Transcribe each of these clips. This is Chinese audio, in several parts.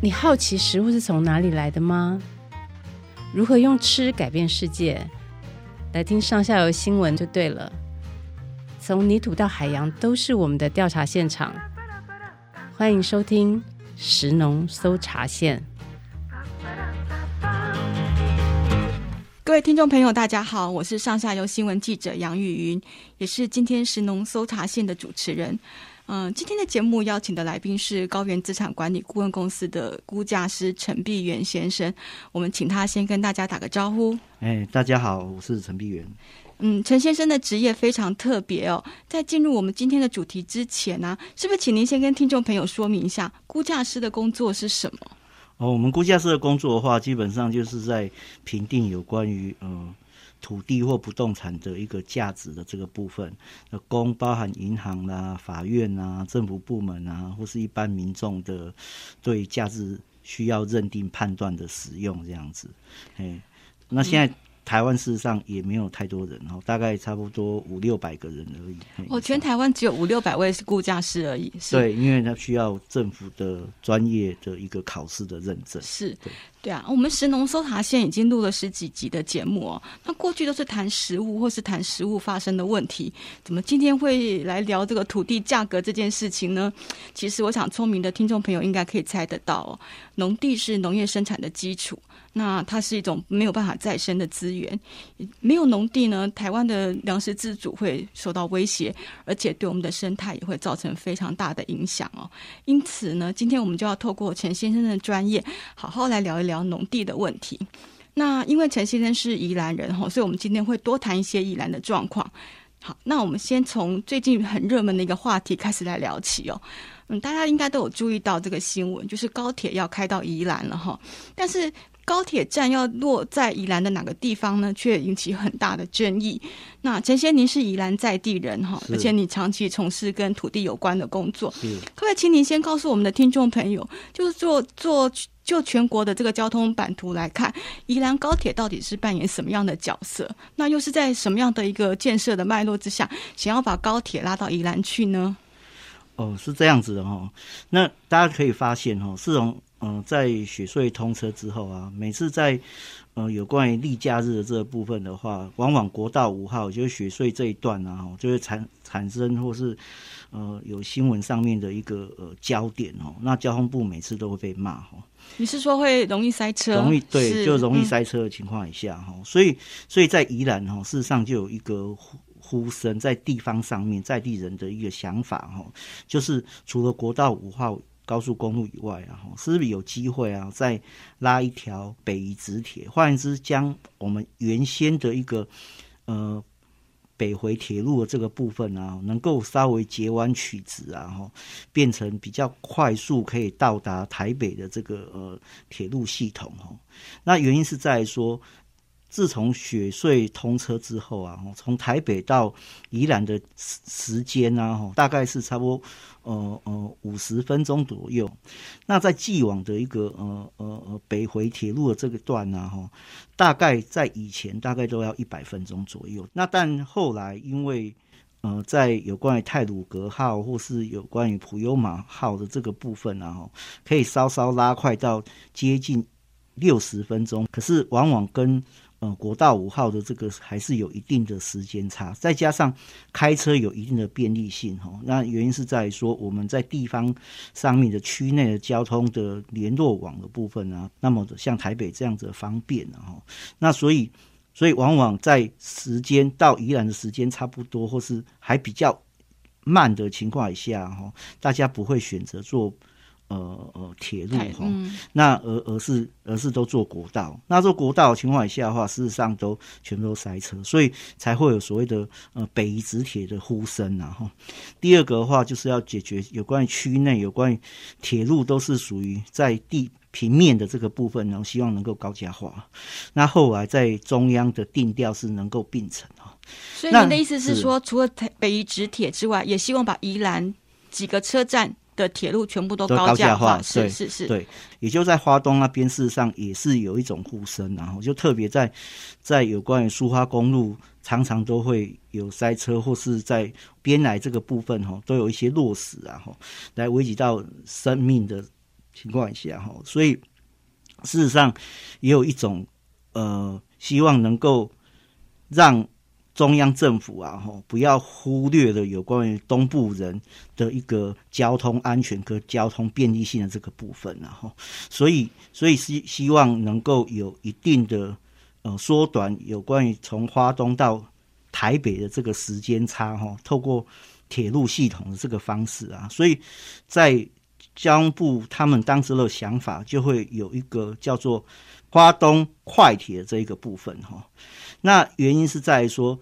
你好奇食物是从哪里来的吗？如何用吃改变世界？来听上下游新闻就对了。从泥土到海洋，都是我们的调查现场。欢迎收听食农搜查线。各位听众朋友，大家好，我是上下游新闻记者杨雨云，也是今天食农搜查线的主持人。嗯，今天的节目邀请的来宾是高原资产管理顾问公司的估价师陈碧元先生。我们请他先跟大家打个招呼。哎，大家好，我是陈碧元。嗯，陈先生的职业非常特别哦。在进入我们今天的主题之前呢、啊，是不是请您先跟听众朋友说明一下估价师的工作是什么？哦，我们估价师的工作的话，基本上就是在评定有关于嗯。土地或不动产的一个价值的这个部分，那供包含银行啦、法院啊、政府部门啊，或是一般民众的对价值需要认定判断的使用这样子。哎，那现在。台湾事实上也没有太多人哦，大概差不多五六百个人而已。哦，全台湾只有五六百位是估价师而已。对，因为它需要政府的专业的一个考试的认证。是，对，啊。我们食农搜查线已经录了十几集的节目哦。那过去都是谈食物或是谈食物发生的问题，怎么今天会来聊这个土地价格这件事情呢？其实我想，聪明的听众朋友应该可以猜得到哦。农地是农业生产的基础。那它是一种没有办法再生的资源，没有农地呢，台湾的粮食自主会受到威胁，而且对我们的生态也会造成非常大的影响哦。因此呢，今天我们就要透过陈先生的专业，好好来聊一聊农地的问题。那因为陈先生是宜兰人哈，所以我们今天会多谈一些宜兰的状况。好，那我们先从最近很热门的一个话题开始来聊起哦。嗯，大家应该都有注意到这个新闻，就是高铁要开到宜兰了哈，但是。高铁站要落在宜兰的哪个地方呢？却引起很大的争议。那陈先，您是宜兰在地人哈，而且你长期从事跟土地有关的工作，可不可以请您先告诉我们的听众朋友，就是做做就全国的这个交通版图来看，宜兰高铁到底是扮演什么样的角色？那又是在什么样的一个建设的脉络之下，想要把高铁拉到宜兰去呢？哦，是这样子的哈。那大家可以发现哈，是从。嗯，在雪隧通车之后啊，每次在呃有关于例假日的这个部分的话，往往国道五号就是雪隧这一段啊，就会产产生或是呃有新闻上面的一个呃焦点哦。那交通部每次都会被骂哦。你是说会容易塞车？容易对，就容易塞车的情况以下哈、嗯。所以所以在宜兰哈，事实上就有一个呼呼声在地方上面，在地人的一个想法哈，就是除了国道五号。高速公路以外啊，是不是有机会啊？再拉一条北宜直铁，换言之，将我们原先的一个呃北回铁路的这个部分啊，能够稍微截弯取直啊，哈，变成比较快速可以到达台北的这个呃铁路系统哈。那原因是在说。自从雪隧通车之后啊，从台北到宜兰的时时间啊，大概是差不多呃呃五十分钟左右。那在既往的一个呃呃呃北回铁路的这个段呢，哈，大概在以前大概都要一百分钟左右。那但后来因为呃在有关于泰鲁格号或是有关于普悠玛号的这个部分啊，哈，可以稍稍拉快到接近六十分钟。可是往往跟呃，国道五号的这个还是有一定的时间差，再加上开车有一定的便利性哈。那原因是在于说我们在地方上面的区内的交通的联络网的部分啊，那么像台北这样子方便哈。那所以，所以往往在时间到宜兰的时间差不多，或是还比较慢的情况下哈，大家不会选择做。呃呃，铁路哈、嗯，那而而是而是都做国道，那做国道的情况下的话，事实上都全部都塞车，所以才会有所谓的呃北移直铁的呼声然后，第二个的话，就是要解决有关于区内有关于铁路都是属于在地平面的这个部分，然后希望能够高架化。那后来在中央的定调是能够并成哈。所以您的意思是说，是除了北宜直铁之外，也希望把宜兰几个车站。的铁路全部都高架化，是是是，对，也就在花东那边，事实上也是有一种呼声，然后就特别在在有关于苏花公路，常常都会有塞车，或是在边来这个部分哈，都有一些落石啊哈，来危及到生命的情况下哈，所以事实上也有一种呃，希望能够让中央政府啊哈不要忽略了有关于东部人的一个交通安全和交通便利性的这个部分然后，所以所以希希望能够有一定的呃缩短有关于从花东到台北的这个时间差哈，透过铁路系统的这个方式啊，所以在交通部他们当时的想法就会有一个叫做花东快铁这一个部分哈。那原因是在于说，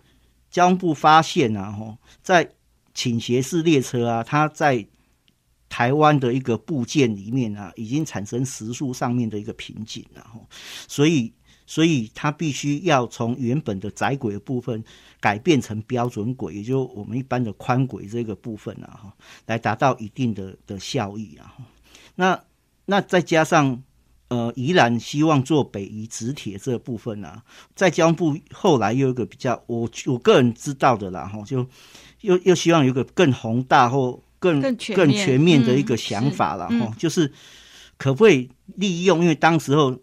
交通部发现啊吼，在倾斜式列车啊，它在台湾的一个部件里面啊，已经产生时速上面的一个瓶颈了哈，所以。所以它必须要从原本的窄轨的部分改变成标准轨，也就我们一般的宽轨这个部分啊，哈，来达到一定的的效益啊。那那再加上呃，宜兰希望做北宜直铁这部分啊，在交通部后来又有一个比较，我我个人知道的啦，哈，就又又希望有一个更宏大或更更全，面的一个想法了，哈、嗯，就是可不可以利用，因为当时候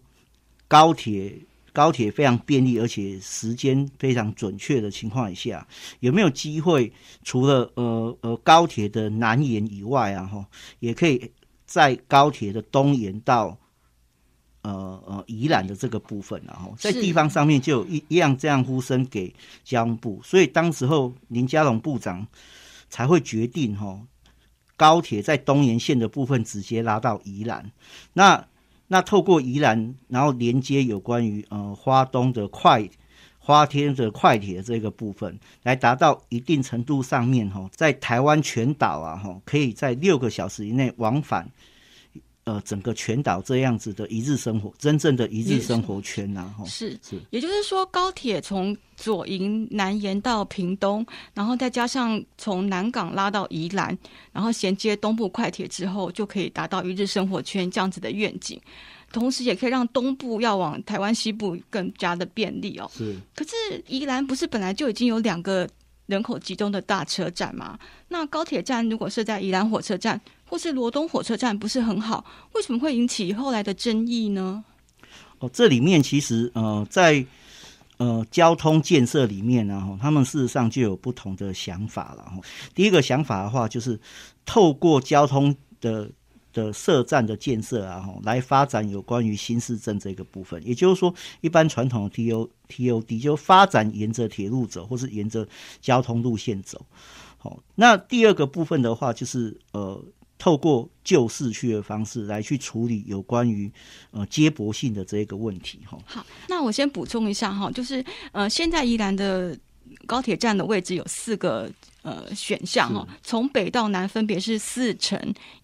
高铁。高铁非常便利，而且时间非常准确的情况下，有没有机会除了呃呃高铁的南延以外啊，哈，也可以在高铁的东延到呃呃宜兰的这个部分，然后在地方上面就有一一样这样呼声给交通部，所以当时候林佳龙部长才会决定哈，高铁在东延线的部分直接拉到宜兰，那。那透过宜兰，然后连接有关于呃花东的快花天的快铁这个部分，来达到一定程度上面哈，在台湾全岛啊哈，可以在六个小时以内往返，呃整个全岛这样子的一日生活，真正的一日生活圈呐哈。是是，也就是说高铁从左营南延到屏东，然后再加上从南港拉到宜兰，然后衔接东部快铁之后，就可以达到一日生活圈这样子的愿景，同时也可以让东部要往台湾西部更加的便利哦。是，可是宜兰不是本来就已经有两个人口集中的大车站吗？那高铁站如果设在宜兰火车站或是罗东火车站，不是很好？为什么会引起后来的争议呢？哦，这里面其实呃在。呃，交通建设里面呢，哈，他们事实上就有不同的想法了。哈，第一个想法的话，就是透过交通的的设站的建设啊，吼，来发展有关于新市镇这个部分。也就是说，一般传统的 T O T O D 就发展沿着铁路走，或是沿着交通路线走。好，那第二个部分的话，就是呃。透过旧市区的方式来去处理有关于呃接驳性的这个问题哈。好，那我先补充一下哈，就是呃现在宜兰的高铁站的位置有四个。呃，选项哦，从北到南分别是四城、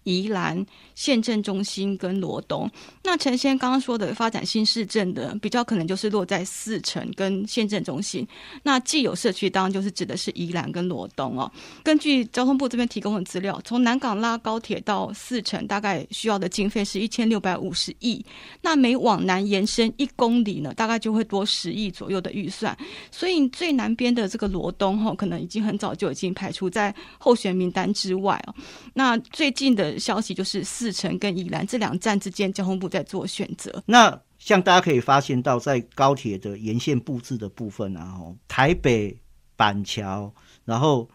宜兰、县政中心跟罗东。那陈先刚刚说的发展新市镇的，比较可能就是落在四城跟县政中心。那既有社区，当然就是指的是宜兰跟罗东哦。根据交通部这边提供的资料，从南港拉高铁到四城，大概需要的经费是一千六百五十亿。那每往南延伸一公里呢，大概就会多十亿左右的预算。所以最南边的这个罗东哈，可能已经很早就已经。排除在候选名单之外哦。那最近的消息就是四城跟宜兰这两站之间，交通部在做选择。那像大家可以发现到，在高铁的沿线布置的部分啊，台北板桥，然后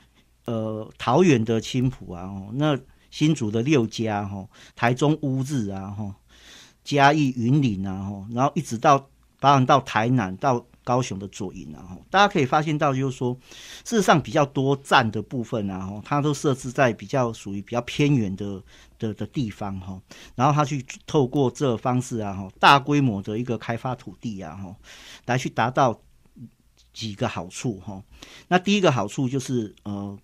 呃桃园的青埔啊，那新竹的六家哈，台中乌日啊哈，嘉义云林啊，然后一直到包含到台南到。高雄的左营啊，大家可以发现到，就是说，事实上比较多站的部分啊，它都设置在比较属于比较偏远的的的地方哈，然后它去透过这方式啊，大规模的一个开发土地啊，来去达到几个好处哈。那第一个好处就是呃，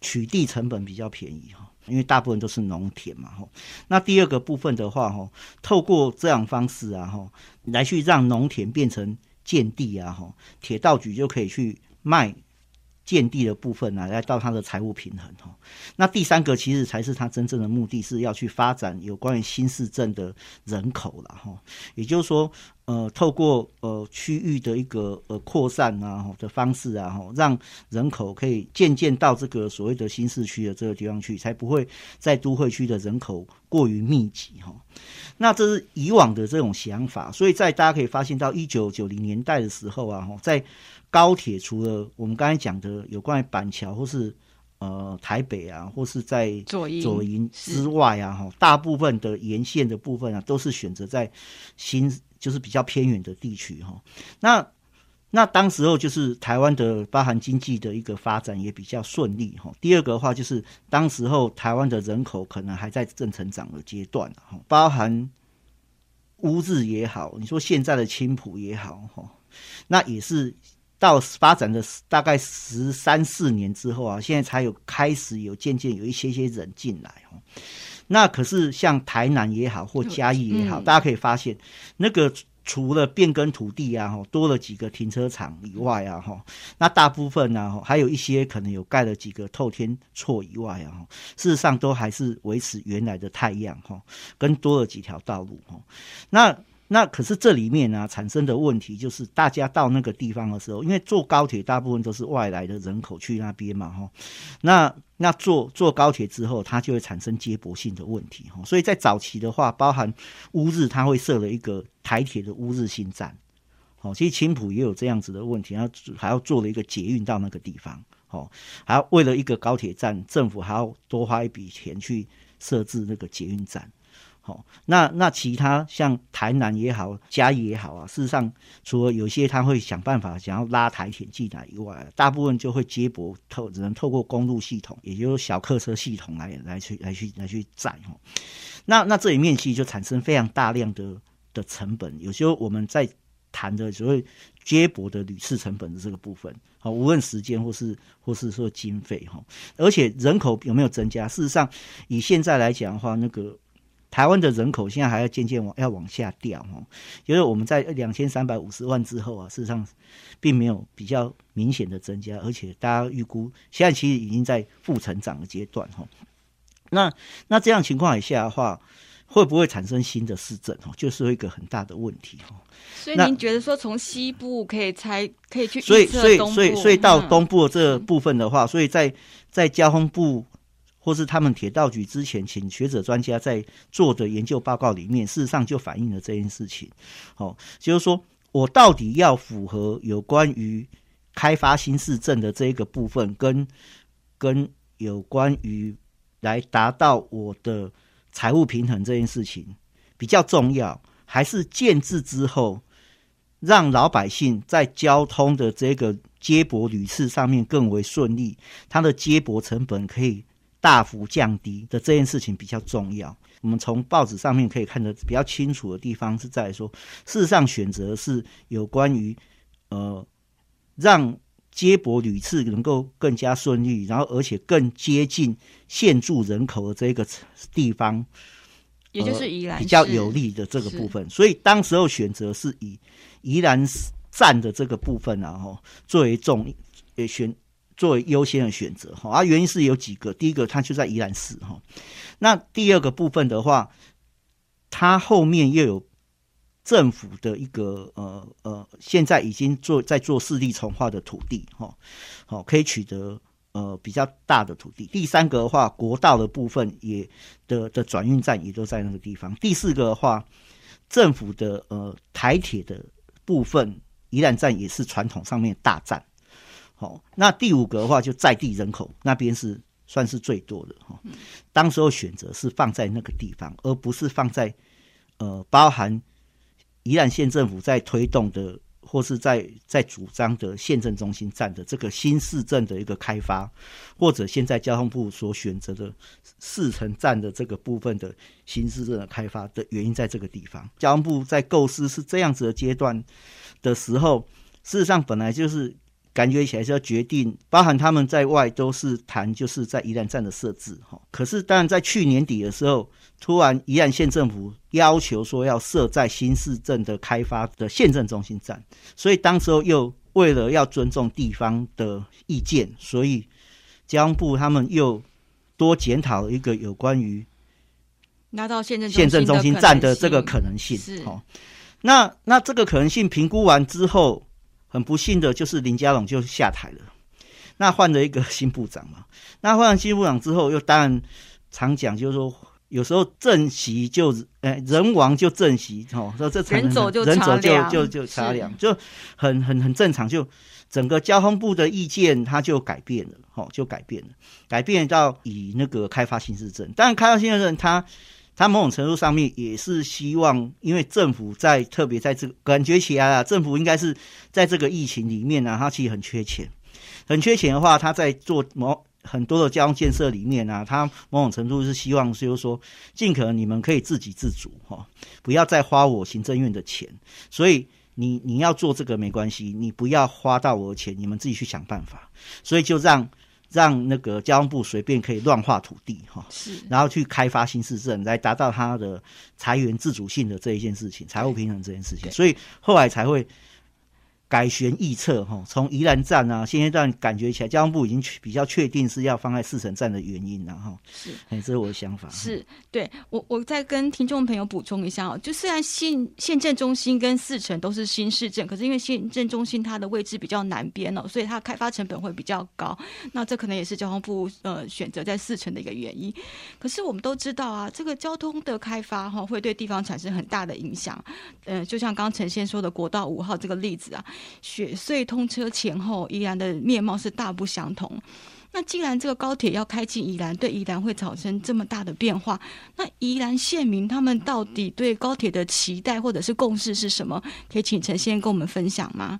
取地成本比较便宜哈，因为大部分都是农田嘛哈。那第二个部分的话哈，透过这样方式啊哈，来去让农田变成。建地啊，哈，铁道局就可以去卖建地的部分啊，来到它的财务平衡哈。那第三个其实才是它真正的目的，是要去发展有关于新市镇的人口了哈。也就是说，呃，透过呃区域的一个呃扩散啊的方式啊，哈，让人口可以渐渐到这个所谓的新市区的这个地方去，才不会在都会区的人口过于密集哈。那这是以往的这种想法，所以在大家可以发现到一九九零年代的时候啊，哈，在高铁除了我们刚才讲的有关于板桥或是呃台北啊，或是在左营之外啊，哈，大部分的沿线的部分啊，都是选择在新。就是比较偏远的地区哈，那那当时候就是台湾的包含经济的一个发展也比较顺利哈。第二个的话就是当时候台湾的人口可能还在正成长的阶段哈，包含乌日也好，你说现在的青浦也好哈，那也是到发展的大概十三四年之后啊，现在才有开始有渐渐有一些些人进来哦。那可是像台南也好，或嘉义也好，嗯、大家可以发现，那个除了变更土地啊，多了几个停车场以外啊，哈，那大部分呢，还有一些可能有盖了几个透天厝以外啊，事实上都还是维持原来的态样哈，跟多了几条道路哈，那。那可是这里面呢、产生的问题就是，大家到那个地方的时候，因为坐高铁大部分都是外来的人口去那边嘛，哈，那那坐坐高铁之后，它就会产生接驳性的问题，哈，所以在早期的话，包含乌日，它会设了一个台铁的乌日新站，好，其实青埔也有这样子的问题，然后还要做了一个捷运到那个地方，好，还要为了一个高铁站，政府还要多花一笔钱去设置那个捷运站。好，那那其他像台南也好，嘉义也好啊，事实上，除了有些他会想办法想要拉台铁进来以外，大部分就会接驳透，只能透过公路系统，也就是小客车系统来来去来去来去载哈。那那这里面其实就产生非常大量的的成本，有时候我们在谈的所谓接驳的旅次成本的这个部分，好，无论时间或是或是说经费哈，而且人口有没有增加？事实上，以现在来讲的话，那个。台湾的人口现在还要渐渐往要往下掉哈，因为我们在两千三百五十万之后啊，事实上并没有比较明显的增加，而且大家预估现在其实已经在负成长的阶段哈。那那这样情况下的话，会不会产生新的市镇哦？就是一个很大的问题哈。所以您觉得说从西部可以拆可以去，所以所以所以所以到东部的这部分的话，所以在在交通部。或是他们铁道局之前请学者专家在做的研究报告里面，事实上就反映了这件事情。哦，就是说我到底要符合有关于开发新市镇的这一个部分，跟跟有关于来达到我的财务平衡这件事情比较重要，还是建置之后让老百姓在交通的这个接驳旅次上面更为顺利，它的接驳成本可以。大幅降低的这件事情比较重要。我们从报纸上面可以看得比较清楚的地方是在说，事实上选择是有关于呃让接驳旅次能够更加顺利，然后而且更接近现住人口的这个地方，也就是宜兰比较有利的这个部分。所以当时候选择是以宜兰站的这个部分然后作为重也选。作为优先的选择哈，啊原因是有几个，第一个它就在宜兰市哈，那第二个部分的话，它后面又有政府的一个呃呃，现在已经做在做四地重划的土地哈，好可以取得呃比较大的土地。第三个的话，国道的部分也的的转运站也都在那个地方。第四个的话，政府的呃台铁的部分，宜兰站也是传统上面大站。哦，那第五个的话，就在地人口那边是算是最多的哈。当时候选择是放在那个地方，而不是放在呃包含宜兰县政府在推动的或是在在主张的县政中心站的这个新市镇的一个开发，或者现在交通部所选择的四城站的这个部分的新市镇的开发的原因，在这个地方，交通部在构思是这样子的阶段的时候，事实上本来就是。感觉起来是要决定，包含他们在外都是谈，就是在宜兰站的设置哈。可是当然在去年底的时候，突然宜兰县政府要求说要设在新市镇的开发的县政中心站，所以当时候又为了要尊重地方的意见，所以交通部他们又多检讨了一个有关于拿到县政县政中心站的这个可能性。是。那那这个可能性评估完之后，很不幸的就是林佳龙就下台了。那换了一个新部长嘛，那换了新部长之后，又当然常讲就是说，有时候政席就哎人亡就政席哦，说这人走就人走就就就茶凉，就很很很正常。就整个交通部的意见，它就改变了，哦，就改变了，改变到以那个开发新市镇。当然，开发新市镇它。他某种程度上面也是希望，因为政府在特别在这个感觉起来啊，政府应该是在这个疫情里面呢、啊，他其实很缺钱，很缺钱的话，他在做某很多的交通建设里面啊，他某种程度是希望就是说，尽可能你们可以自给自足哈，不要再花我行政院的钱，所以你你要做这个没关系，你不要花到我的钱，你们自己去想办法，所以就让。让那个交通部随便可以乱划土地哈，是，然后去开发新市镇，来达到它的财源自主性的这一件事情，财务平衡这件事情，所以后来才会。改弦易辙哈，从宜兰站啊，现阶段感觉起来，交通部已经比较确定是要放在四城站的原因了哈。是，哎，这是我的想法。是，对我，我再跟听众朋友补充一下哦，就虽然县县政中心跟四城都是新市镇，可是因为县政中心它的位置比较南边哦，所以它开发成本会比较高。那这可能也是交通部呃选择在四城的一个原因。可是我们都知道啊，这个交通的开发哈，会对地方产生很大的影响。嗯、呃，就像刚刚陈先说的国道五号这个例子啊。雪隧通车前后，宜兰的面貌是大不相同。那既然这个高铁要开进宜兰，对宜兰会造成这么大的变化，那宜兰县民他们到底对高铁的期待或者是共识是什么？可以请陈先生跟我们分享吗？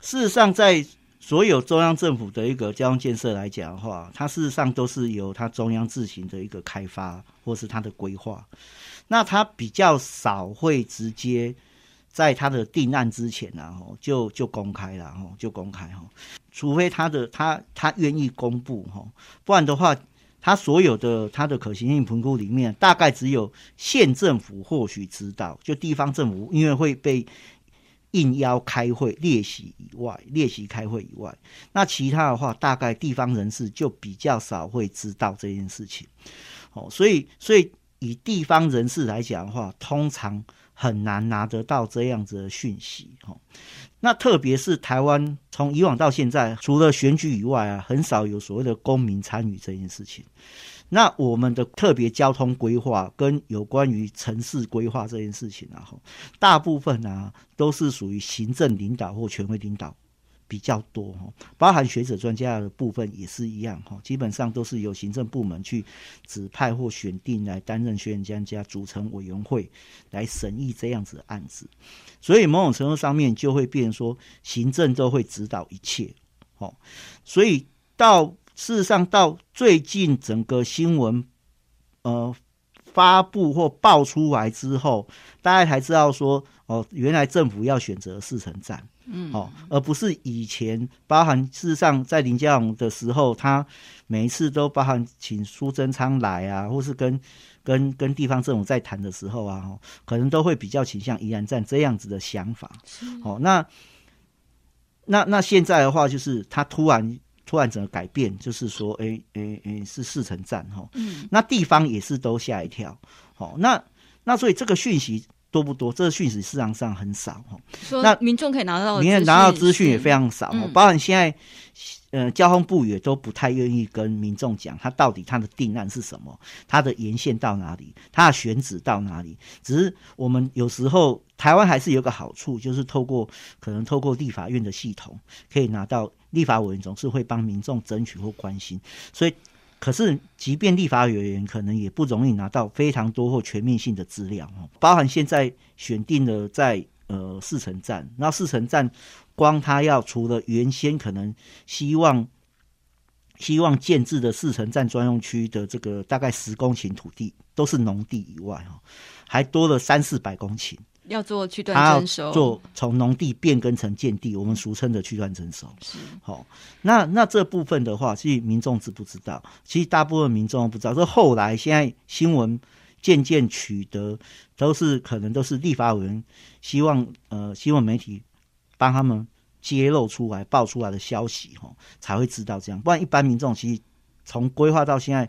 事实上，在所有中央政府的一个交通建设来讲的话，它事实上都是由它中央自行的一个开发或是它的规划，那它比较少会直接。在他的定案之前然后就就公开了哈，就公开哈，除非他的他他愿意公布哈，不然的话，他所有的他的可行性评估里面，大概只有县政府或许知道，就地方政府因为会被应邀开会列席以外，列席开会以外，那其他的话，大概地方人士就比较少会知道这件事情。哦，所以所以以地方人士来讲的话，通常。很难拿得到这样子的讯息，哈。那特别是台湾从以往到现在，除了选举以外啊，很少有所谓的公民参与这件事情。那我们的特别交通规划跟有关于城市规划这件事情啊，大部分啊都是属于行政领导或权威领导。比较多哈，包含学者专家的部分也是一样哈，基本上都是由行政部门去指派或选定来担任学者专家，组成委员会来审议这样子的案子，所以某种程度上面就会变说，行政都会指导一切，哦，所以到事实上到最近整个新闻呃发布或爆出来之后，大家才知道说，哦，原来政府要选择四城站。嗯，哦，而不是以前包含事实上在林佳龙的时候，他每一次都包含请苏贞昌来啊，或是跟跟跟地方政府在谈的时候啊，可能都会比较倾向宜兰站这样子的想法。哦，那那那现在的话，就是他突然突然整个改变，就是说，哎哎哎，是四城站哈。嗯，那地方也是都吓一跳。好，那那所以这个讯息。多不多？这个讯息市场上很少哈。那民众可以拿到，民众拿到资讯也非常少。嗯、包含现在，呃，交通部也都不太愿意跟民众讲，他到底他的定案是什么，他的沿线到哪里，他的选址到哪里。只是我们有时候台湾还是有个好处，就是透过可能透过立法院的系统，可以拿到立法委员总是会帮民众争取或关心，所以。可是，即便立法委员可能也不容易拿到非常多或全面性的资料哦，包含现在选定了在呃四城站，那四城站光他要除了原先可能希望希望建置的四城站专用区的这个大概十公顷土地都是农地以外哈，还多了三四百公顷。要做区段征收，做从农地变更成建地，我们俗称的区段征收。是好，那那这部分的话，其实民众知不知道？其实大部分民众不知道。这后来现在新闻渐渐取得，都是可能都是立法委员希望呃希望媒体帮他们揭露出来、爆出来的消息，哈，才会知道这样。不然一般民众其实从规划到现在，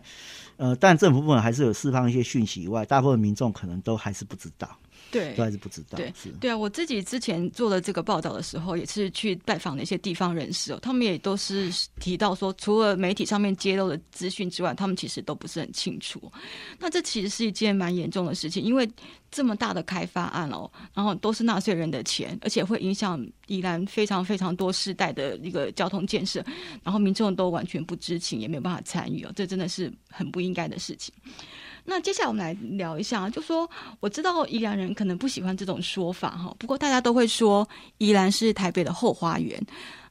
呃，但政府部门还是有释放一些讯息以外，大部分民众可能都还是不知道。对，都还是不知道。对，对啊，我自己之前做了这个报道的时候，也是去拜访了一些地方人士哦，他们也都是提到说，除了媒体上面揭露的资讯之外，他们其实都不是很清楚。那这其实是一件蛮严重的事情，因为这么大的开发案哦，然后都是纳税人的钱，而且会影响宜兰非常非常多世代的一个交通建设，然后民众都完全不知情，也没有办法参与哦，这真的是很不应该的事情。那接下来我们来聊一下，就说我知道宜兰人可能不喜欢这种说法哈，不过大家都会说宜兰是台北的后花园，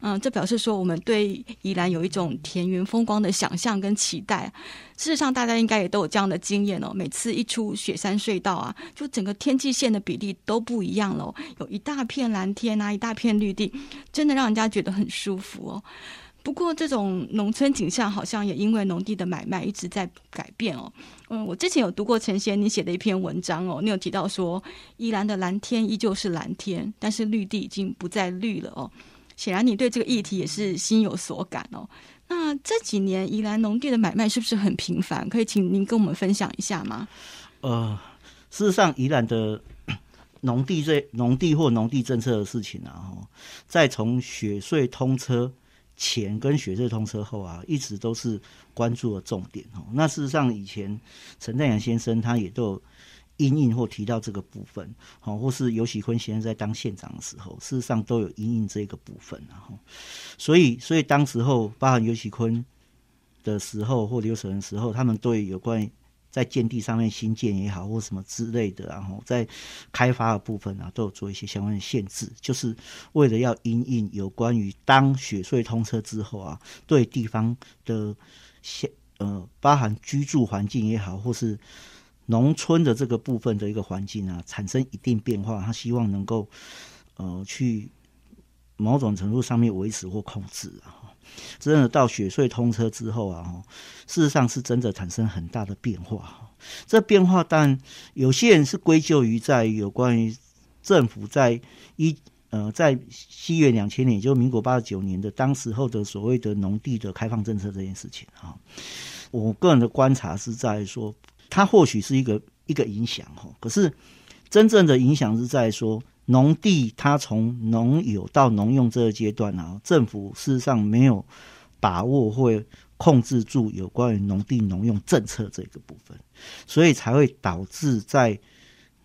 嗯，这表示说我们对宜兰有一种田园风光的想象跟期待。事实上，大家应该也都有这样的经验哦。每次一出雪山隧道啊，就整个天际线的比例都不一样了，有一大片蓝天啊，一大片绿地，真的让人家觉得很舒服哦。不过，这种农村景象好像也因为农地的买卖一直在改变哦。嗯，我之前有读过陈贤你写的一篇文章哦，你有提到说，宜兰的蓝天依旧是蓝天，但是绿地已经不再绿了哦。显然，你对这个议题也是心有所感哦。那这几年宜兰农地的买卖是不是很频繁？可以请您跟我们分享一下吗？呃，事实上，宜兰的 农地这农地或农地政策的事情啊，再从雪隧通车。前跟雪隧通车后啊，一直都是关注的重点哦。那事实上，以前陈淡阳先生他也都有因应或提到这个部分，好，或是游锡堃先生在当县长的时候，事实上都有因应这个部分，然后，所以，所以当时候包含游锡堃的时候或刘守仁时候，他们对有关。在建地上面新建也好，或什么之类的，然后在开发的部分啊，都有做一些相关的限制，就是为了要因应有关于当雪隧通车之后啊，对地方的现呃，包含居住环境也好，或是农村的这个部分的一个环境啊，产生一定变化，他希望能够呃去某种程度上面维持或控制啊。真的到雪隧通车之后啊，事实上是真的产生很大的变化。这变化，但有些人是归咎于在有关于政府在一呃在西元两千年，就民国八十九年的当时候的所谓的农地的开放政策这件事情啊。我个人的观察是在说，它或许是一个一个影响哈，可是真正的影响是在说。农地它从农有到农用这个阶段啊，政府事实上没有把握会控制住有关于农地农用政策这个部分，所以才会导致在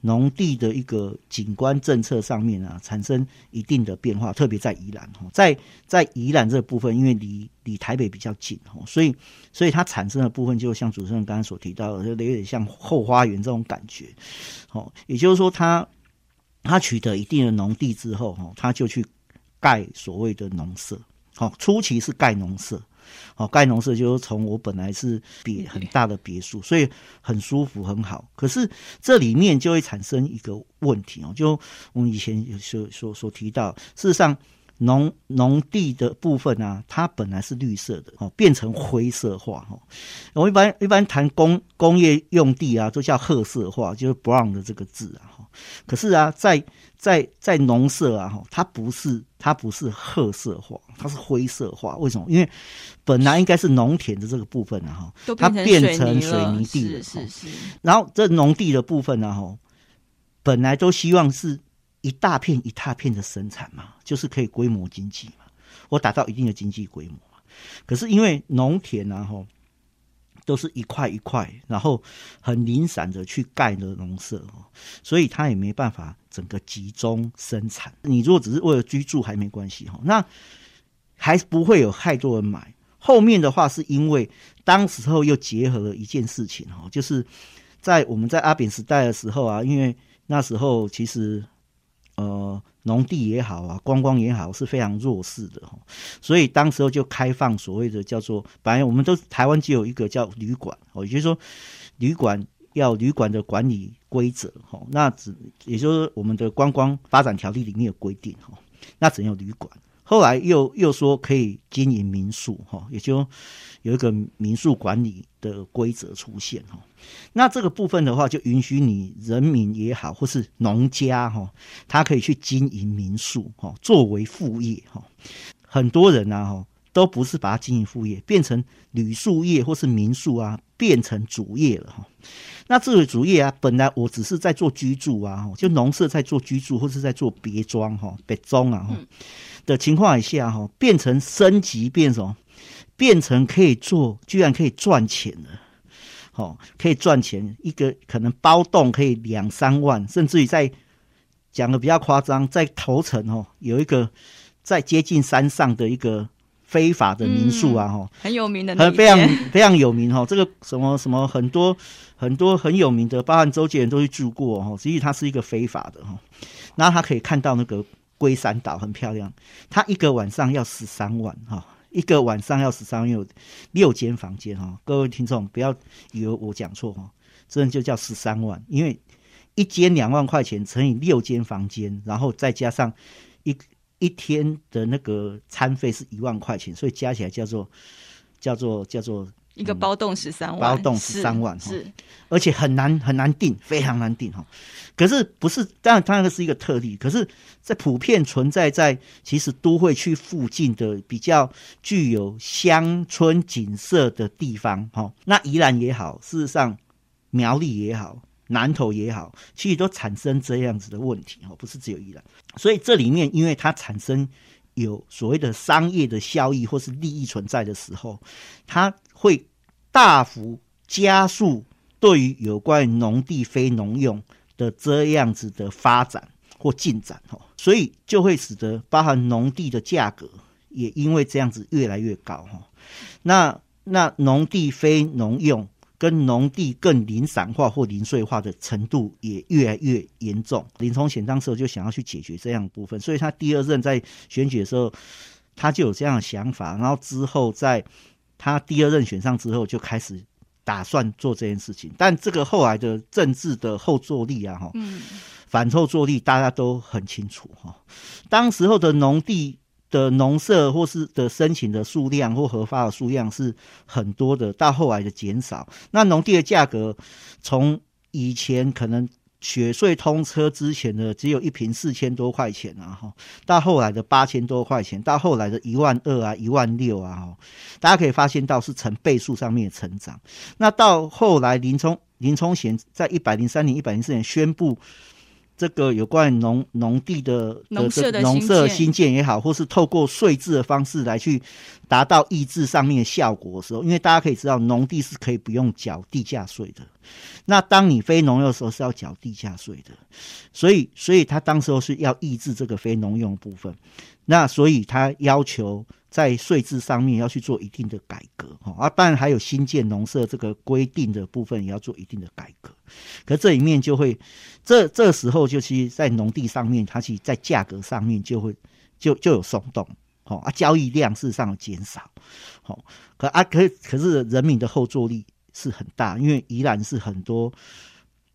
农地的一个景观政策上面啊，产生一定的变化。特别在宜兰哈，在在宜兰这部分，因为离离台北比较近哈，所以所以它产生的部分就像主持人刚刚所提到的，就有点像后花园这种感觉。哦，也就是说它。他取得一定的农地之后，哈，他就去盖所谓的农舍。好，初期是盖农舍，好，盖农舍就是从我本来是别很大的别墅，所以很舒服很好。可是这里面就会产生一个问题哦，就我们以前所所所提到，事实上。农农地的部分啊，它本来是绿色的哦，变成灰色化哦。我一般一般谈工工业用地啊，都叫褐色化，就是 brown 的这个字啊。可是啊，在在在农舍啊，哈，它不是它不是褐色化，它是灰色化。为什么？因为本来应该是农田的这个部分啊，哈，它变成水泥地了。是是是。然后这农地的部分呢，哈，本来都希望是。一大片一大片的生产嘛，就是可以规模经济嘛，我达到一定的经济规模嘛。可是因为农田然后都是一块一块，然后很零散的去盖的农舍哦，所以它也没办法整个集中生产。你如果只是为了居住还没关系哈，那还不会有太多人买。后面的话是因为当时候又结合了一件事情哈，就是在我们在阿扁时代的时候啊，因为那时候其实。呃，农地也好啊，观光也好，是非常弱势的哈，所以当时候就开放所谓的叫做，本来我们都台湾只有一个叫旅馆哦，也就是说旅馆要旅馆的管理规则哈，那只也就是我们的观光发展条例里面有规定哈，那只有旅馆。后来又又说可以经营民宿哈，也就有一个民宿管理的规则出现哈。那这个部分的话，就允许你人民也好，或是农家哈，他可以去经营民宿哈，作为副业哈。很多人呐哈，都不是把它经营副业，变成旅宿业或是民宿啊，变成主业了哈。那这个主业啊，本来我只是在做居住啊，就农舍在做居住，或是在做别庄哈、别庄啊的情况下哈，变成升级，变什么？变成可以做，居然可以赚钱了，好，可以赚钱，一个可能包栋可以两三万，甚至于在讲的比较夸张，在头城哦，有一个在接近山上的一个。非法的民宿啊，哈、嗯，很有名的，很非常非常有名哈。这个什么什么很多很多很有名的，包含周杰伦都去住过哈。实际它是一个非法的哈。然后他可以看到那个龟山岛很漂亮，他一个晚上要十三万哈，一个晚上要十三万，有六间房间哈。各位听众不要以为我讲错哈，真的就叫十三万，因为一间两万块钱乘以六间房间，然后再加上一。一天的那个餐费是一万块钱，所以加起来叫做叫做叫做一个包栋十三万，包栋十三万是，是，而且很难很难定，非常难定哈。可是不是，当然它那个是一个特例，可是，在普遍存在在其实都会区附近的比较具有乡村景色的地方哈，那宜兰也好，事实上苗栗也好。南投也好，其实都产生这样子的问题哦，不是只有宜兰。所以这里面，因为它产生有所谓的商业的效益或是利益存在的时候，它会大幅加速对于有关于农地非农用的这样子的发展或进展哦，所以就会使得包含农地的价格也因为这样子越来越高哈。那那农地非农用。跟农地更零散化或零碎化的程度也越来越严重。林聪贤当时就想要去解决这样部分，所以他第二任在选举的时候，他就有这样的想法。然后之后在他第二任选上之后，就开始打算做这件事情。但这个后来的政治的后坐力啊，哈，反后坐力大家都很清楚哈。当时候的农地。的农舍或是的申请的数量或核发的数量是很多的，到后来的减少。那农地的价格从以前可能雪隧通车之前的只有一瓶四千多块钱啊，哈，到后来的八千多块钱，到后来的一万二啊、一万六啊，哈，大家可以发现到是成倍数上面的成长。那到后来林冲林冲贤在一百零三年、一百零四年宣布。这个有关农农地的农舍的农舍新建也好，或是透过税制的方式来去达到抑制上面的效果的时候，因为大家可以知道，农地是可以不用缴地价税的。那当你非农用的时候是要缴地价税的，所以所以他当时候是要抑制这个非农用的部分。那所以他要求。在税制上面要去做一定的改革，哈啊，当然还有新建农舍这个规定的部分也要做一定的改革。可这里面就会，这这时候就其实，在农地上面，它其实在价格上面就会就就有松动，哦啊，交易量事实上减少，好，可啊可可是人民的后坐力是很大，因为宜兰是很多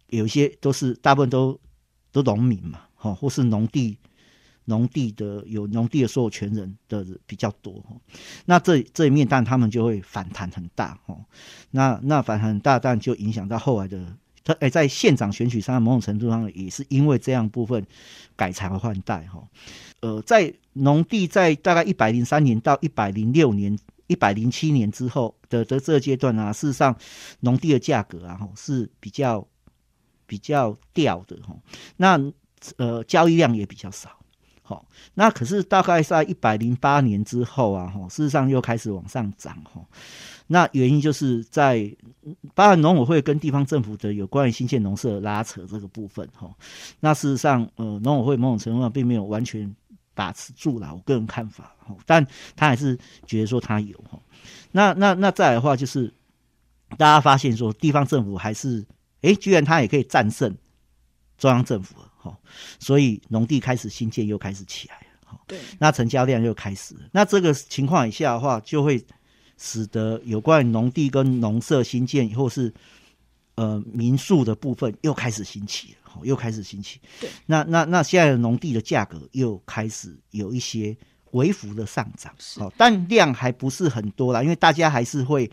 有一些都是大部分都都农民嘛，哈，或是农地。农地的有农地的所有权人的比较多，那这这一面，但他们就会反弹很大哦。那那反弹很大，但就影响到后来的他哎，在县长选举上，某种程度上也是因为这样部分改朝换代哈。呃，在农地在大概一百零三年到一百零六年、一百零七年之后的的这个阶段啊，事实上农地的价格啊是比较比较掉的哈。那呃，交易量也比较少。那可是大概在一百零八年之后啊，哈，事实上又开始往上涨，哈。那原因就是在当然农委会跟地方政府的有关于新建农舍拉扯这个部分，哈。那事实上，呃，农委会某种程度上并没有完全把持住了，我个人看法，哈。但他还是觉得说他有，哈。那那那再来的话，就是大家发现说，地方政府还是，哎，居然他也可以战胜中央政府。好，所以农地开始新建又开始起来了，好，对，那成交量又开始了，那这个情况以下的话，就会使得有关于农地跟农舍新建以后是呃民宿的部分又开始兴起了，好，又开始兴起，对，那那那现在的农地的价格又开始有一些微幅的上涨，好，但量还不是很多啦，因为大家还是会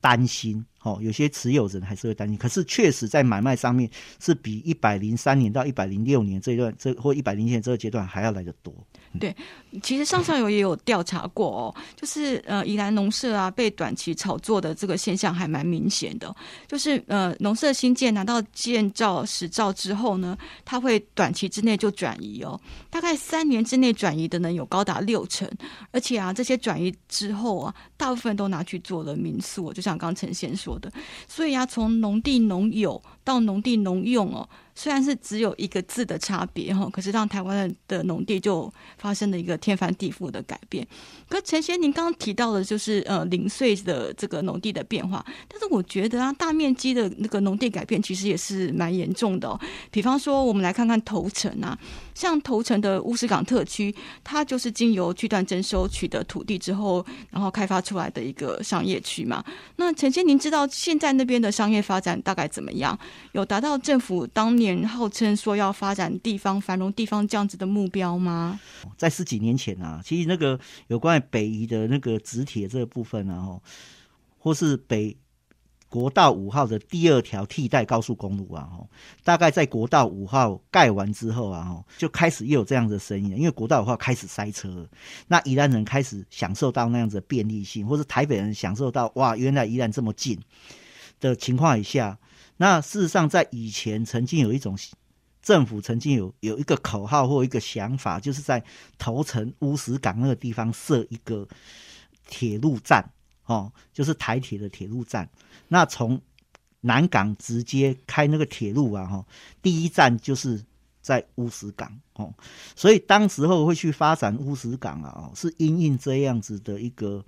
担心，哦，有些持有人还是会担心。可是确实在买卖上面是比一百零三年到一百零六年这一段，这或一百零七年这个阶段还要来得多。对，其实上上游也有调查过哦，就是呃，宜兰农舍啊被短期炒作的这个现象还蛮明显的。就是呃，农舍新建拿到建造执照之后呢，它会短期之内就转移哦，大概三年之内转移的呢有高达六成，而且啊，这些转移之后啊，大部分都拿去做了民宿，就像刚刚陈先说的。所以啊，从农地农有到农地农用哦。虽然是只有一个字的差别哈，可是让台湾的的农地就发生了一个天翻地覆的改变。可陈先，您刚刚提到的就是呃零碎的这个农地的变化，但是我觉得啊，大面积的那个农地改变其实也是蛮严重的哦。比方说，我们来看看头城啊，像头城的乌石港特区，它就是经由区段征收取得土地之后，然后开发出来的一个商业区嘛。那陈先，您知道现在那边的商业发展大概怎么样？有达到政府当年年号称说要发展地方繁荣地方这样子的目标吗？在十几年前啊，其实那个有关于北宜的那个直铁这个部分啊，或是北国道五号的第二条替代高速公路啊，大概在国道五号盖完之后啊，就开始又有这样的声音，因为国道五号开始塞车，那宜兰人开始享受到那样子的便利性，或是台北人享受到哇，原来宜兰这么近的情况以下。那事实上，在以前曾经有一种政府曾经有有一个口号或一个想法，就是在头城乌石港那个地方设一个铁路站，哦，就是台铁的铁路站。那从南港直接开那个铁路啊，哈，第一站就是在乌石港，哦，所以当时候会去发展乌石港啊，哦，是因应这样子的一个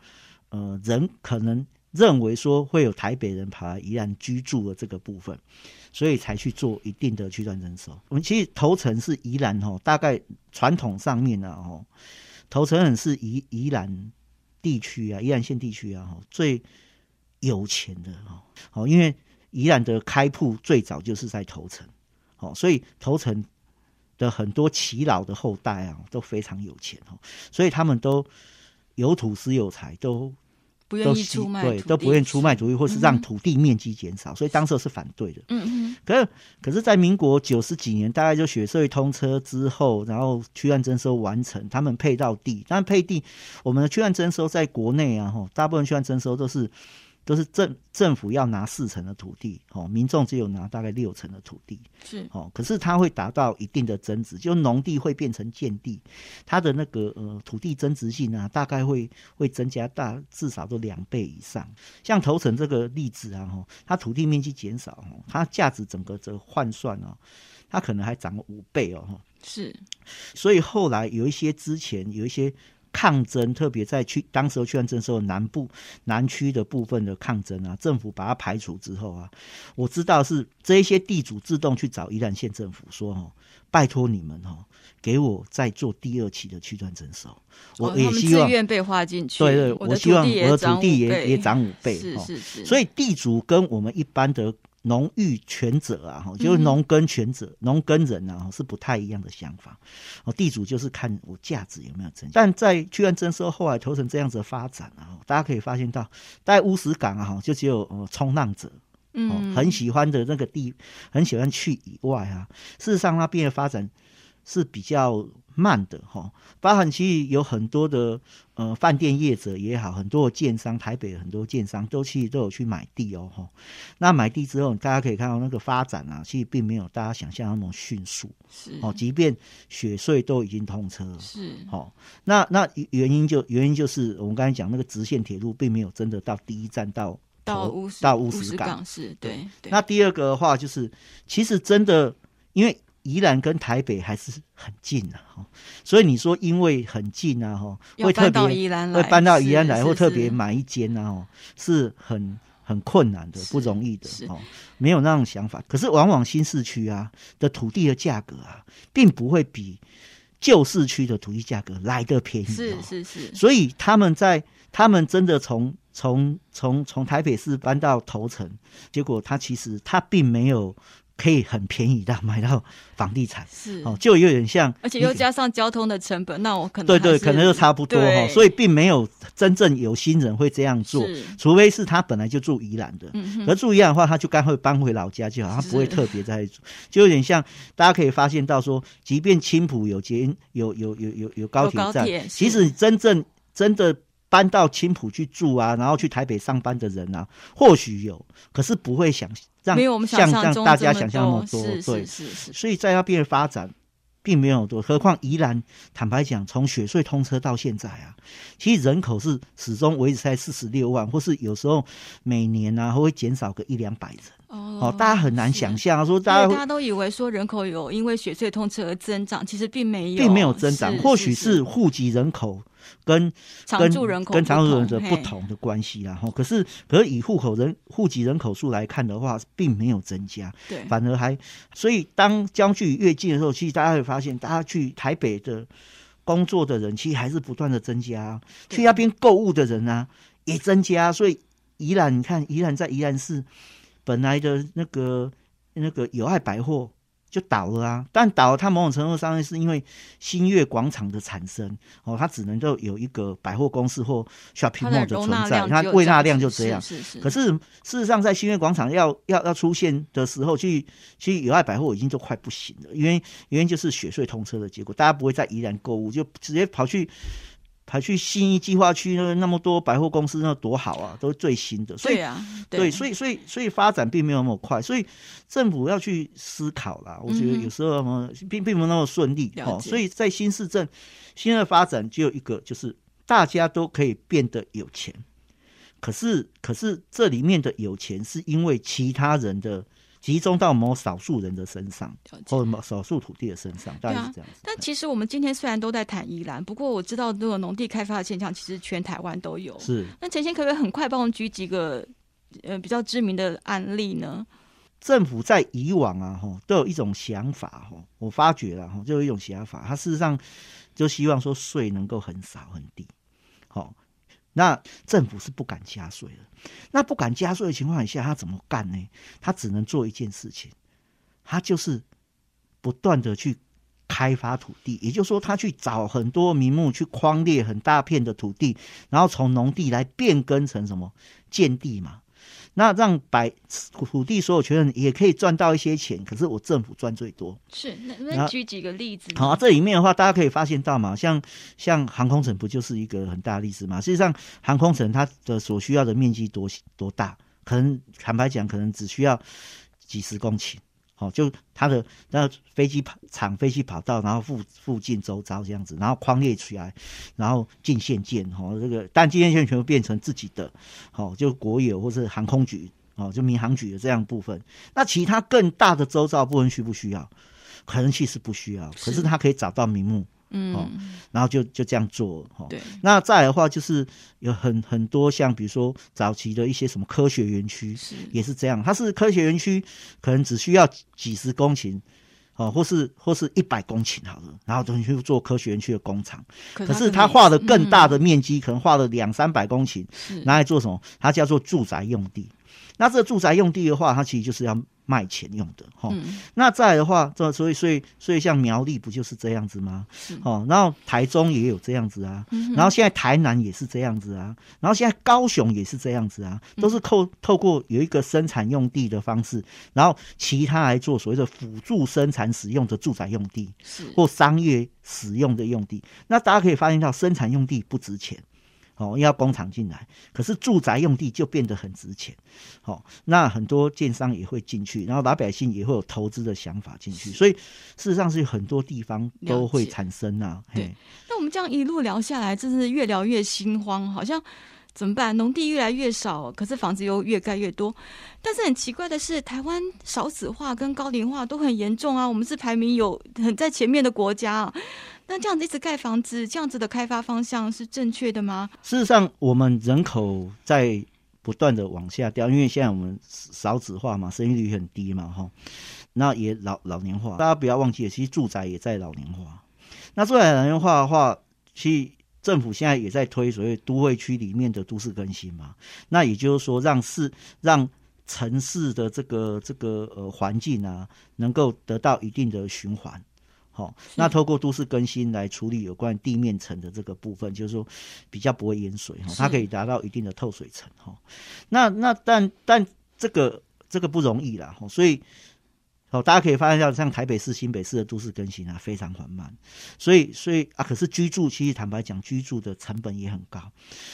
呃人可能。认为说会有台北人跑来宜兰居住的这个部分，所以才去做一定的区段征收。我们其实头城是宜兰哦，大概传统上面呢哦，头城很是宜宜兰地区啊，宜兰县地区啊，最有钱的哈。好，因为宜兰的开铺最早就是在头城，好，所以头城的很多耆老的后代啊都非常有钱哦，所以他们都有土斯有财都。不愿意出卖，对，都不愿意出卖土地，或是让土地面积减少，嗯，所以当时是反对的。嗯嗯。可是，可是在民国九十几年，大概就雪隧通车之后，然后区段征收完成，他们配到地，但配地，我们的区段征收在国内啊，吼，大部分区段征收都是。都是政政府要拿四成的土地，哦，民众只有拿大概六成的土地，是哦，可是它会达到一定的增值，就农地会变成建地，它的那个呃土地增值性啊，大概会会增加大至少都两倍以上。像头城这个例子啊，哈，它土地面积减少，它价值整个这换算哦，它可能还涨了五倍哦，是，所以后来有一些之前有一些。抗争，特别在区当时候区段征收南部南区的部分的抗争啊，政府把它排除之后啊，我知道是这一些地主自动去找宜兰县政府说哦，拜托你们哦，给我再做第二期的区段征收，我也希望、哦、自愿被划进去，对对，我希望我的土地也也涨五倍，是是是，所以地主跟我们一般的。农育权者啊，就是农耕权者、农、嗯、耕人啊，是不太一样的想法。哦，地主就是看我价值有没有增加。但在区段征收后来投成这样子的发展啊，大家可以发现到，在乌石港啊，就只有呃冲浪者，嗯，很喜欢的那个地，很喜欢去以外啊，事实上那边的发展是比较。慢的哈，包含其实有很多的呃饭店业者也好，很多的建商，台北很多建商都其实都有去买地哦哈。那买地之后，大家可以看到那个发展啊，其实并没有大家想象那么迅速。是哦，即便雪隧都已经通车了，是哦。那那原因就原因就是我们刚才讲那个直线铁路并没有真的到第一站到到乌石到乌石港是对，对。那第二个的话就是，其实真的因为。宜兰跟台北还是很近的哈，所以你说因为很近啊哈，会特别会搬到宜兰来，或特别买一间啊，是很很困难的，不容易的哦，没有那种想法。可是往往新市区啊的土地的价格啊，并不会比旧市区的土地价格来得便宜，是是是。所以他们在他们真的从从从从台北市搬到头城，结果他其实他并没有。可以很便宜的买到房地产，是。哦，就有点像，而且又加上交通的成本，那我可能对对，可能就差不多哈，所以并没有真正有心人会这样做，除非是他本来就住宜兰的，嗯，而住宜兰的话，他就干脆搬回老家就好，他不会特别在住，就有点像大家可以发现到说，即便青浦有捷有有有有有高铁站，其实真正真的。搬到青浦去住啊，然后去台北上班的人啊，或许有，可是不会想让没有我们想象中大家想象那么多。是对，是是是。所以在那边的发展并没有多，何况宜兰，坦白讲，从雪隧通车到现在啊，其实人口是始终维持在四十六万，或是有时候每年啊会减少个一两百人。哦，大家很难想象说，大家大家都以为说人口有因为雪隧通车而增长，其实并没有，并没有增长，或许是户籍人口跟常住人口跟常住人口不同的关系啦。哈，可是可是以户口人户籍人口数来看的话，并没有增加，对，反而还所以当相距越近的时候，其实大家会发现，大家去台北的工作的人，其实还是不断的增加，去那边购物的人啊也增加，所以宜兰，你看宜兰在宜兰市。本来的那个那个友爱百货就倒了啊，但倒了它某种程度上是因为新月广场的产生哦，它只能够有一个百货公司或 shopping mall 的存在，它归纳量就这样。是是是。可是事实上，在新月广场要要要出现的时候，去去友爱百货已经就快不行了，因为原因就是雪隧通车的结果，大家不会在宜兰购物，就直接跑去。还去新一计划区那那么多百货公司，那多好啊，都是最新的。所以对啊，对，对，所以所以所以发展并没有那么快，所以政府要去思考啦。我觉得有时候么并并没有那么顺利哦。所以在新市镇新的发展就有一个，就是大家都可以变得有钱，可是可是这里面的有钱是因为其他人的。集中到某少数人的身上，或者某少数土地的身上，大概是这样子。但其实我们今天虽然都在谈宜兰，不过我知道这个农地开发的现象，其实全台湾都有。是。那晨贤可不可以很快帮我们举几个呃比较知名的案例呢？政府在以往啊，哈，都有一种想法，哈，我发觉了，哈，就有一种想法，他事实上就希望说税能够很少很低，好。那政府是不敢加税的，那不敢加税的情况下，他怎么干呢？他只能做一件事情，他就是不断的去开发土地，也就是说，他去找很多名目去框列很大片的土地，然后从农地来变更成什么建地嘛。那让百土地所有权人也可以赚到一些钱，可是我政府赚最多。是，那那举几个例子。好，这里面的话，大家可以发现到嘛，像像航空城不就是一个很大的例子嘛？实际上，航空城它的所需要的面积多多大？可能坦白讲，可能只需要几十公顷。好，就它的那飞机场、飞机跑道，然后附附近周遭这样子，然后框列起来，然后进线舰，哈，这个但进线舰全部变成自己的，好，就国有或是航空局，哦，就民航局的这样部分。那其他更大的周遭部分需不需要？可能其实不需要，可是他可以找到名目。嗯，然后就就这样做哈。对，那再来的话，就是有很很多像比如说早期的一些什么科学园区，是也是这样。它是科学园区，可能只需要几十公顷，哦，或是或是一百公顷好了，然后就去做科学园区的工厂。可是他画的更大的面积，可能画了两三百公顷，拿来做什么？它叫做住宅用地。那这个住宅用地的话，它其实就是要。卖钱用的哈，嗯、那再来的话，这所以所以所以像苗栗不就是这样子吗？哦是，然后台中也有这样子啊，嗯、然后现在台南也是这样子啊，然后现在高雄也是这样子啊，都是透透过有一个生产用地的方式，然后其他来做所谓的辅助生产使用的住宅用地，是或商业使用的用地。那大家可以发现到，生产用地不值钱。哦，要工厂进来，可是住宅用地就变得很值钱。好、哦，那很多建商也会进去，然后老百姓也会有投资的想法进去，所以事实上是很多地方都会产生啊。对，那我们这样一路聊下来，真是越聊越心慌，好像怎么办？农地越来越少，可是房子又越盖越多。但是很奇怪的是，台湾少子化跟高龄化都很严重啊，我们是排名有很在前面的国家啊。那这样子一直盖房子，这样子的开发方向是正确的吗？事实上，我们人口在不断的往下掉，因为现在我们少子化嘛，生育率很低嘛，哈，那也老老年化。大家不要忘记，其实住宅也在老年化。那住宅老年化的话，其实政府现在也在推所谓都会区里面的都市更新嘛。那也就是说让，让是让城市的这个这个呃环境啊，能够得到一定的循环。好，那透过都市更新来处理有关地面层的这个部分，就是说比较不会淹水哈，它可以达到一定的透水层哈。那那但但这个这个不容易啦，所以。哦，大家可以发现到，像台北市、新北市的都市更新啊，非常缓慢。所以，所以啊，可是居住，其实坦白讲，居住的成本也很高。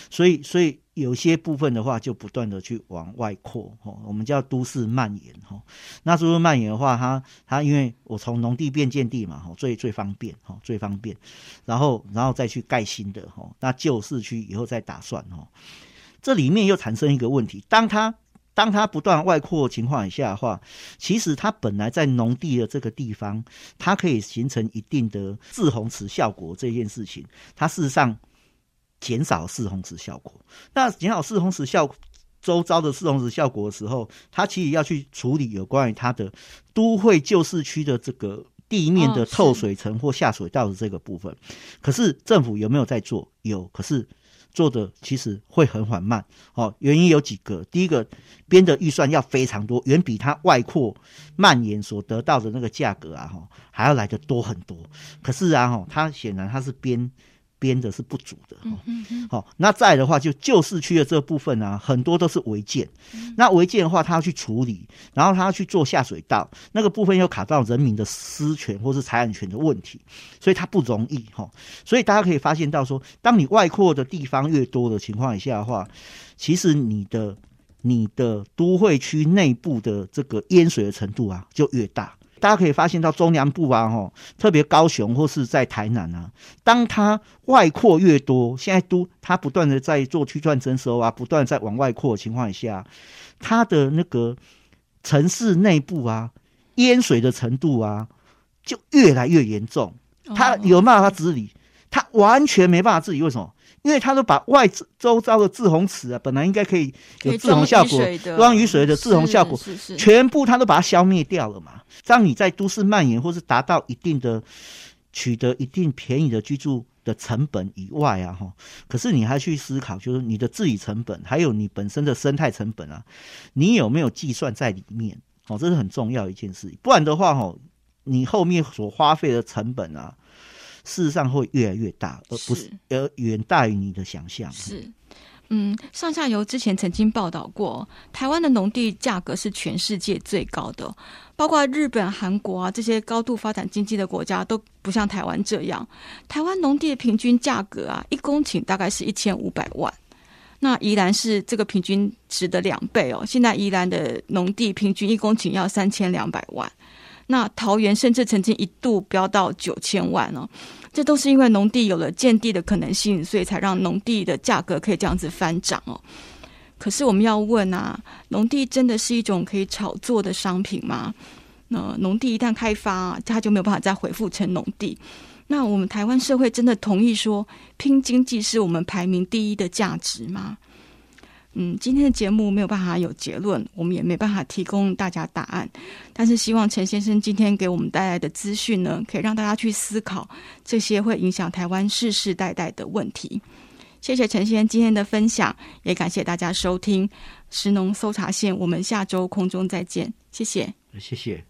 所以，所以有些部分的话，就不断的去往外扩。哦，我们叫都市蔓延。哈，那都市蔓延的话，它它因为我从农地变建地嘛，哈，最最方便，哈，最方便。然后，然后再去盖新的，哈，那旧市区以后再打算，哈，这里面又产生一个问题，当它。当它不断外扩情况下的话，其实它本来在农地的这个地方，它可以形成一定的滞洪池效果。这件事情，它事实上减少滞洪池效果。那减少滞洪池效周遭的滞洪池效果的时候，它其实要去处理有关于它的都会旧市区的这个地面的透水层或下水道的这个部分。可是政府有没有在做？有，可是。做的其实会很缓慢，哦，原因有几个。第一个，编的预算要非常多，远比它外扩蔓延所得到的那个价格啊，哈，还要来的多很多。可是啊，哈，它显然它是编。编的是不足的，好、嗯哦，那再的话，就旧市区的这部分啊，很多都是违建。嗯、那违建的话，他要去处理，然后他要去做下水道，那个部分又卡到人民的私权或是财产权的问题，所以它不容易哈、哦。所以大家可以发现到说，当你外扩的地方越多的情况下的话，其实你的你的都会区内部的这个淹水的程度啊，就越大。大家可以发现到中南部啊，吼，特别高雄或是在台南啊，当它外扩越多，现在都它不断的在做区段征收啊，不断在往外扩的情况下，它的那个城市内部啊，淹水的程度啊，就越来越严重。它有办法治理？它完全没办法治理，为什么？因为他都把外周遭的滞洪池啊，本来应该可以有滞洪效果、装雨水的滞洪效果，全部他都把它消灭掉了嘛。让你在都市蔓延，或是达到一定的取得一定便宜的居住的成本以外啊，哈，可是你还去思考，就是你的治理成本，还有你本身的生态成本啊，你有没有计算在里面？哦，这是很重要一件事。不然的话，哈，你后面所花费的成本啊。事实上会越来越大，而不是而远大于你的想象。是，嗯，上下游之前曾经报道过，台湾的农地价格是全世界最高的，包括日本、韩国啊这些高度发展经济的国家都不像台湾这样。台湾农地的平均价格啊，一公顷大概是一千五百万，那宜兰是这个平均值的两倍哦。现在宜兰的农地平均一公顷要三千两百万。那桃园甚至曾经一度飙到九千万哦，这都是因为农地有了建地的可能性，所以才让农地的价格可以这样子翻涨哦。可是我们要问啊，农地真的是一种可以炒作的商品吗？那农地一旦开发，它就没有办法再恢复成农地。那我们台湾社会真的同意说，拼经济是我们排名第一的价值吗？嗯，今天的节目没有办法有结论，我们也没办法提供大家答案。但是希望陈先生今天给我们带来的资讯呢，可以让大家去思考这些会影响台湾世世代代的问题。谢谢陈先生今天的分享，也感谢大家收听《食农搜查线》，我们下周空中再见，谢谢，谢谢。